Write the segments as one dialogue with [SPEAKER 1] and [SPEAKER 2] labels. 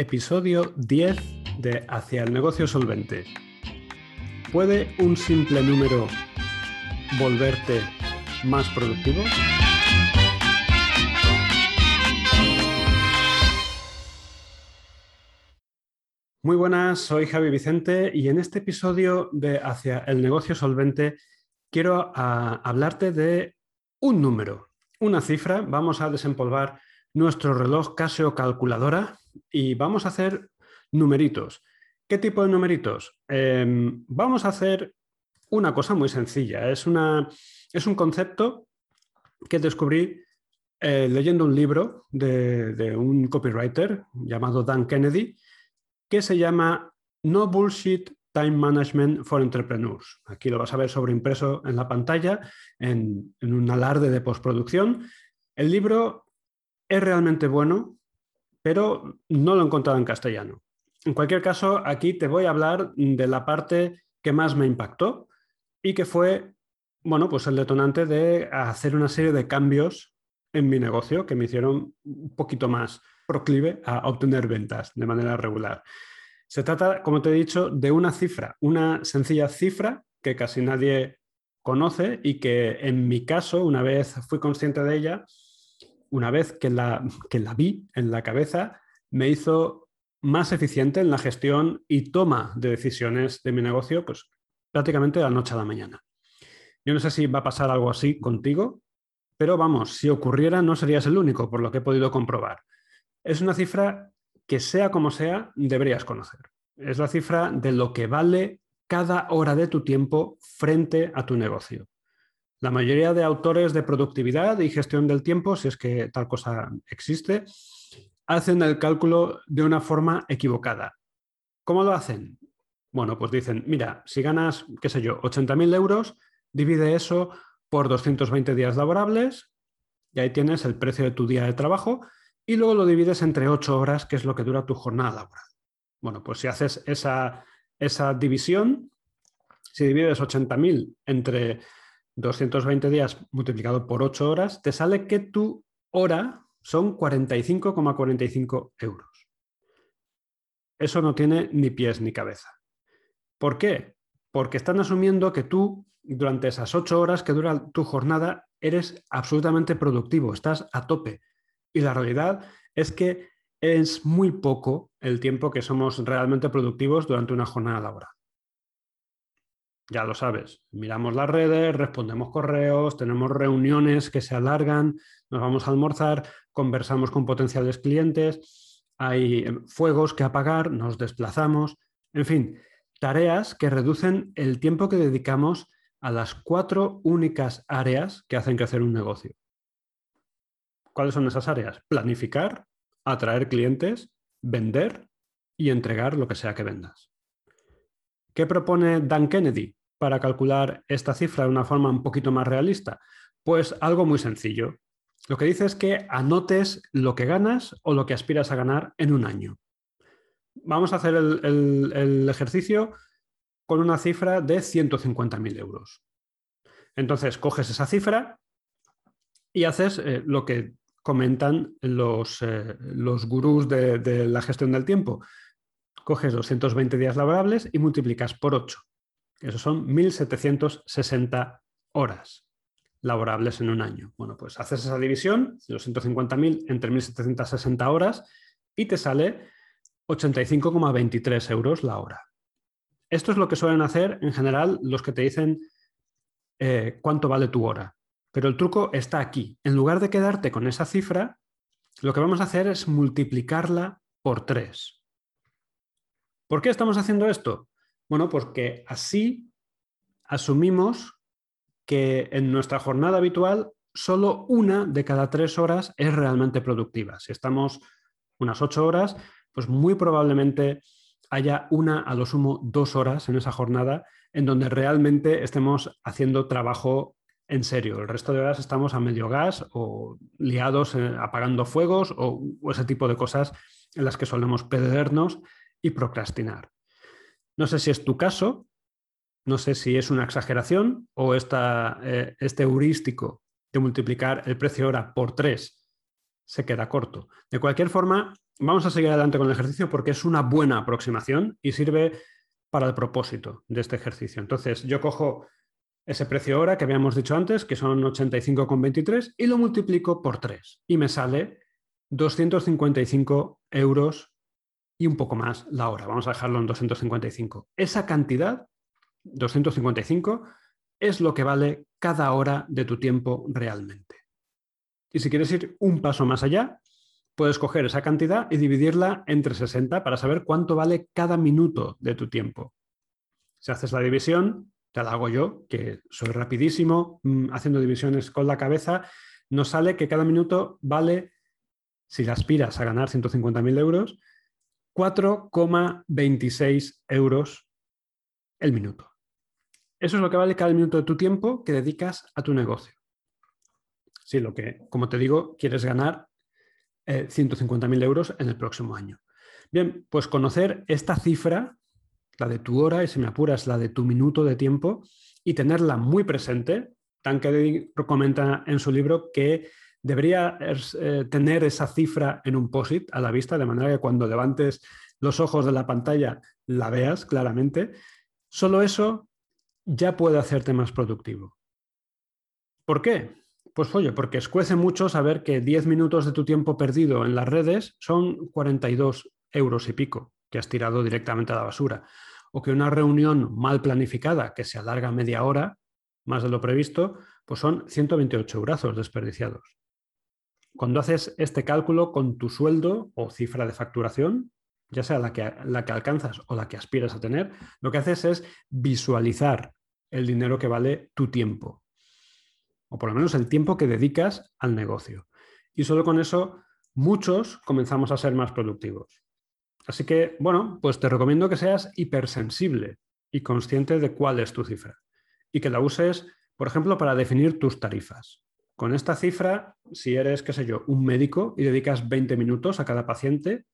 [SPEAKER 1] Episodio 10 de Hacia el negocio solvente. ¿Puede un simple número volverte más productivo? Muy buenas, soy Javi Vicente y en este episodio de Hacia el negocio solvente quiero ah, hablarte de un número, una cifra. Vamos a desempolvar nuestro reloj Casio calculadora y vamos a hacer numeritos. ¿Qué tipo de numeritos? Em, vamos a hacer una cosa muy sencilla. Es, una, es un concepto que descubrí eh, leyendo un libro de, un copywriter llamado Dan Kennedy que se llama No Bullshit Time Management for Entrepreneurs. Aquí lo vas a ver sobreimpreso en la pantalla en, en un alarde de postproducción. El libro es realmente bueno, pero no lo he encontrado en castellano. En cualquier caso, aquí te voy a hablar de la parte que más me impactó y que fue, bueno, pues el detonante de hacer una serie de cambios en mi negocio que me hicieron un poquito más proclive a obtener ventas de manera regular. Se trata, como te he dicho, de una cifra, una sencilla cifra que casi nadie conoce y que en mi caso, una vez fui consciente de ella, una vez que la, que la vi en la cabeza, me hizo más eficiente en la gestión y toma de decisiones de mi negocio, pues prácticamente de la noche a la mañana. Yo no sé si va a pasar algo así contigo, pero vamos, si ocurriera no serías el único, por lo que he podido comprobar. Es una cifra que sea como sea, deberías conocer. Es la cifra de lo que vale cada hora de tu tiempo frente a tu negocio. La mayoría de autores de productividad y gestión del tiempo, si es que tal cosa existe, hacen el cálculo de una forma equivocada. ¿Cómo lo hacen? Bueno, pues dicen, mira, si ganas, qué sé yo, 80.000 euros, divide eso por 220 días laborables y ahí tienes el precio de tu día de trabajo y luego lo divides entre 8 horas, que es lo que dura tu jornada laboral. Bueno, pues si haces esa, esa división, si divides 80.000 entre 220 días multiplicado por 8 horas, te sale que tu hora son 45,45 euros. Eso no tiene ni pies ni cabeza. ¿Por qué? Porque están asumiendo que tú, durante esas 8 horas que dura tu jornada, eres absolutamente productivo, estás a tope. Y la realidad es que es muy poco el tiempo que somos realmente productivos durante una jornada laboral ya lo sabes, miramos las redes, respondemos correos, tenemos reuniones que se alargan, nos vamos a almorzar, conversamos con potenciales clientes, hay eh, fuegos que apagar, nos desplazamos, en fin, tareas que reducen el tiempo que dedicamos a las cuatro únicas áreas que hacen crecer un negocio. ¿Cuáles son esas áreas? Planificar, atraer clientes, vender y entregar lo que sea que vendas. ¿Qué propone Dan Kennedy? Para calcular esta cifra de una forma un poquito más realista? Pues algo muy sencillo. Lo que dice es que anotes lo que ganas o lo que aspiras a ganar en un año. Vamos a hacer el, ejercicio con una cifra de 150.000 euros. Entonces, coges esa cifra y haces eh, lo que comentan los, eh, los gurús de, de la gestión del tiempo. Coges 220 días laborables y multiplicas por 8. Eso son 1.760 horas laborables en un año. Bueno, pues haces esa división, los 150.000 entre 1.760 horas, y te sale 85,23 euros la hora. Esto es lo que suelen hacer en general los que te dicen eh, cuánto vale tu hora. Pero el truco está aquí. En lugar de quedarte con esa cifra, lo que vamos a hacer es multiplicarla por 3. ¿Por qué estamos haciendo esto? Bueno, porque así asumimos que en nuestra jornada habitual solo una de cada tres horas es realmente productiva. Si estamos unas ocho horas, pues muy probablemente haya una a lo sumo dos horas en esa jornada en donde realmente estemos haciendo trabajo en serio. El resto de horas estamos a medio gas o liados eh, apagando fuegos o ese tipo de cosas en las que solemos perdernos y procrastinar. No sé si es tu caso, no sé si es una exageración o eh, este heurístico de multiplicar el precio hora por tres se queda corto. De cualquier forma, vamos a seguir adelante con el ejercicio porque es una buena aproximación y sirve para el propósito de este ejercicio. Entonces, yo cojo ese precio hora que habíamos dicho antes, que son 85,23, y lo multiplico por 3 y me sale 255 euros y un poco más la hora. Vamos a dejarlo en 255. Esa cantidad, 255, es lo que vale cada hora de tu tiempo realmente. Y si quieres ir un paso más allá, puedes coger esa cantidad y dividirla entre 60 para saber cuánto vale cada minuto de tu tiempo. Si haces la división, te la hago yo, que soy rapidísimo mm, haciendo divisiones con la cabeza, nos sale que cada minuto vale, si aspiras a ganar 150.000 euros, 4,26 euros el minuto. Eso es lo que vale cada minuto de tu tiempo que dedicas a tu negocio. Si lo que, como te digo, quieres ganar 150.000 eh, euros en el próximo año. Bien, pues conocer esta cifra la de tu hora y si me apuras, la de tu minuto de tiempo y tenerla muy presente. Tankedi comenta en su libro que debería eh, tener esa cifra en un POSIT a la vista, de manera que cuando levantes los ojos de la pantalla la veas claramente. Solo eso ya puede hacerte más productivo. ¿Por qué? Pues oye, porque escuece mucho saber que 10 minutos de tu tiempo perdido en las redes son 42 euros y pico que has tirado directamente a la basura o que una reunión mal planificada que se alarga media hora, más de lo previsto, pues son 128 brazos desperdiciados. Cuando haces este cálculo con tu sueldo o cifra de facturación, ya sea la que, la que alcanzas o la que aspiras a tener, lo que haces es visualizar el dinero que vale tu tiempo, o por lo menos el tiempo que dedicas al negocio. Y solo con eso muchos comenzamos a ser más productivos. Así que, bueno, pues te recomiendo que seas hipersensible y consciente de cuál es tu cifra y que la uses, por ejemplo, para definir tus tarifas. Con esta cifra, si eres, qué sé yo, un médico y dedicas 20 minutos a cada paciente,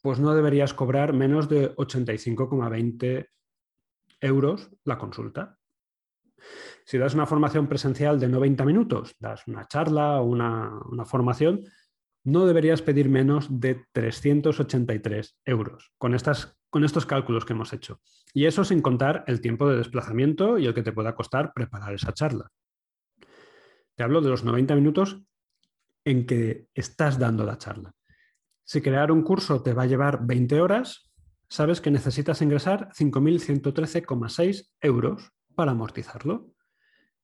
[SPEAKER 1] pues no deberías cobrar menos de 85,20 euros la consulta. Si das una formación presencial de 90 minutos, das una charla o una, formación, no deberías pedir menos de 383 euros con, estas, con estos cálculos que hemos hecho. Y eso sin contar el tiempo de desplazamiento y el que te pueda costar preparar esa charla. Te hablo de los 90 minutos en que estás dando la charla. Si crear un curso te va a llevar 20 horas, sabes que necesitas ingresar 5.113,6 euros para amortizarlo.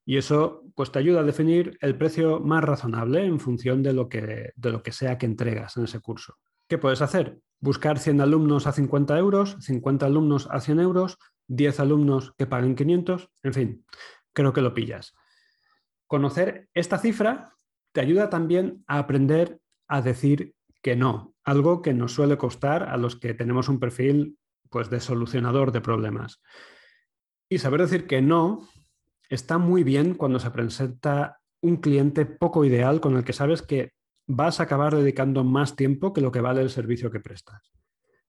[SPEAKER 1] Y eso pues, te ayuda a definir el precio más razonable en función de lo, que, de lo que sea que entregas en ese curso. ¿Qué puedes hacer? Buscar 100 alumnos a 50 euros, 50 alumnos a 100 euros, 10 alumnos que paguen 500, en fin, creo que lo pillas. Conocer esta cifra te ayuda también a aprender a decir que no, algo que nos suele costar a los que tenemos un perfil pues, de solucionador de problemas. Y saber decir que no está muy bien cuando se presenta un cliente poco ideal con el que sabes que vas a acabar dedicando más tiempo que lo que vale el servicio que prestas.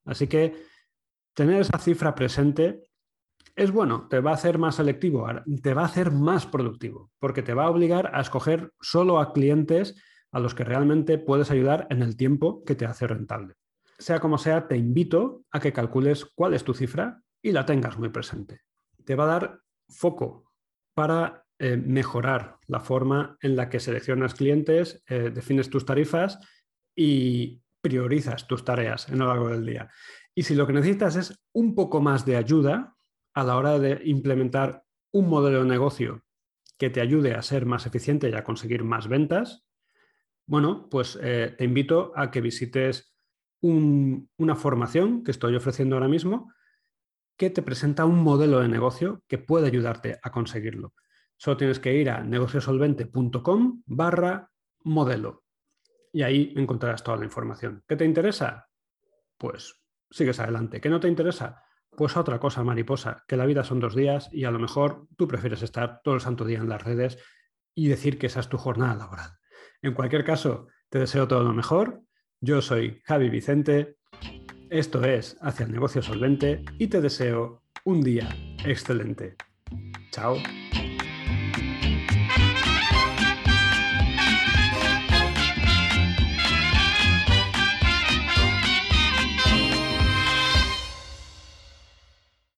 [SPEAKER 1] Así que tener esa cifra presente es bueno, te va a hacer más selectivo, te va a hacer más productivo, porque te va a obligar a escoger solo a clientes a los que realmente puedes ayudar en el tiempo que te hace rentable. Sea como sea, te invito a que calcules cuál es tu cifra y la tengas muy presente. Te va a dar foco para eh, mejorar la forma en la que seleccionas clientes, eh, defines tus tarifas y priorizas tus tareas en lo largo del día. Y si lo que necesitas es un poco más de ayuda a la hora de implementar un modelo de negocio que te ayude a ser más eficiente y a conseguir más ventas, bueno, pues eh, te invito a que visites una formación que estoy ofreciendo ahora mismo que te presenta un modelo de negocio que puede ayudarte a conseguirlo. Solo tienes que ir a negociosolvente.com barra modelo y ahí encontrarás toda la información. ¿Qué te interesa? Pues sigues adelante. ¿Qué no te interesa? Pues otra cosa, mariposa, que la vida son dos días y a lo mejor tú prefieres estar todo el santo día en las redes y decir que esa es tu jornada laboral. En cualquier caso, te deseo todo lo mejor. Yo soy Javi Vicente esto es Hacia el negocio solvente y te deseo un día excelente. Chao.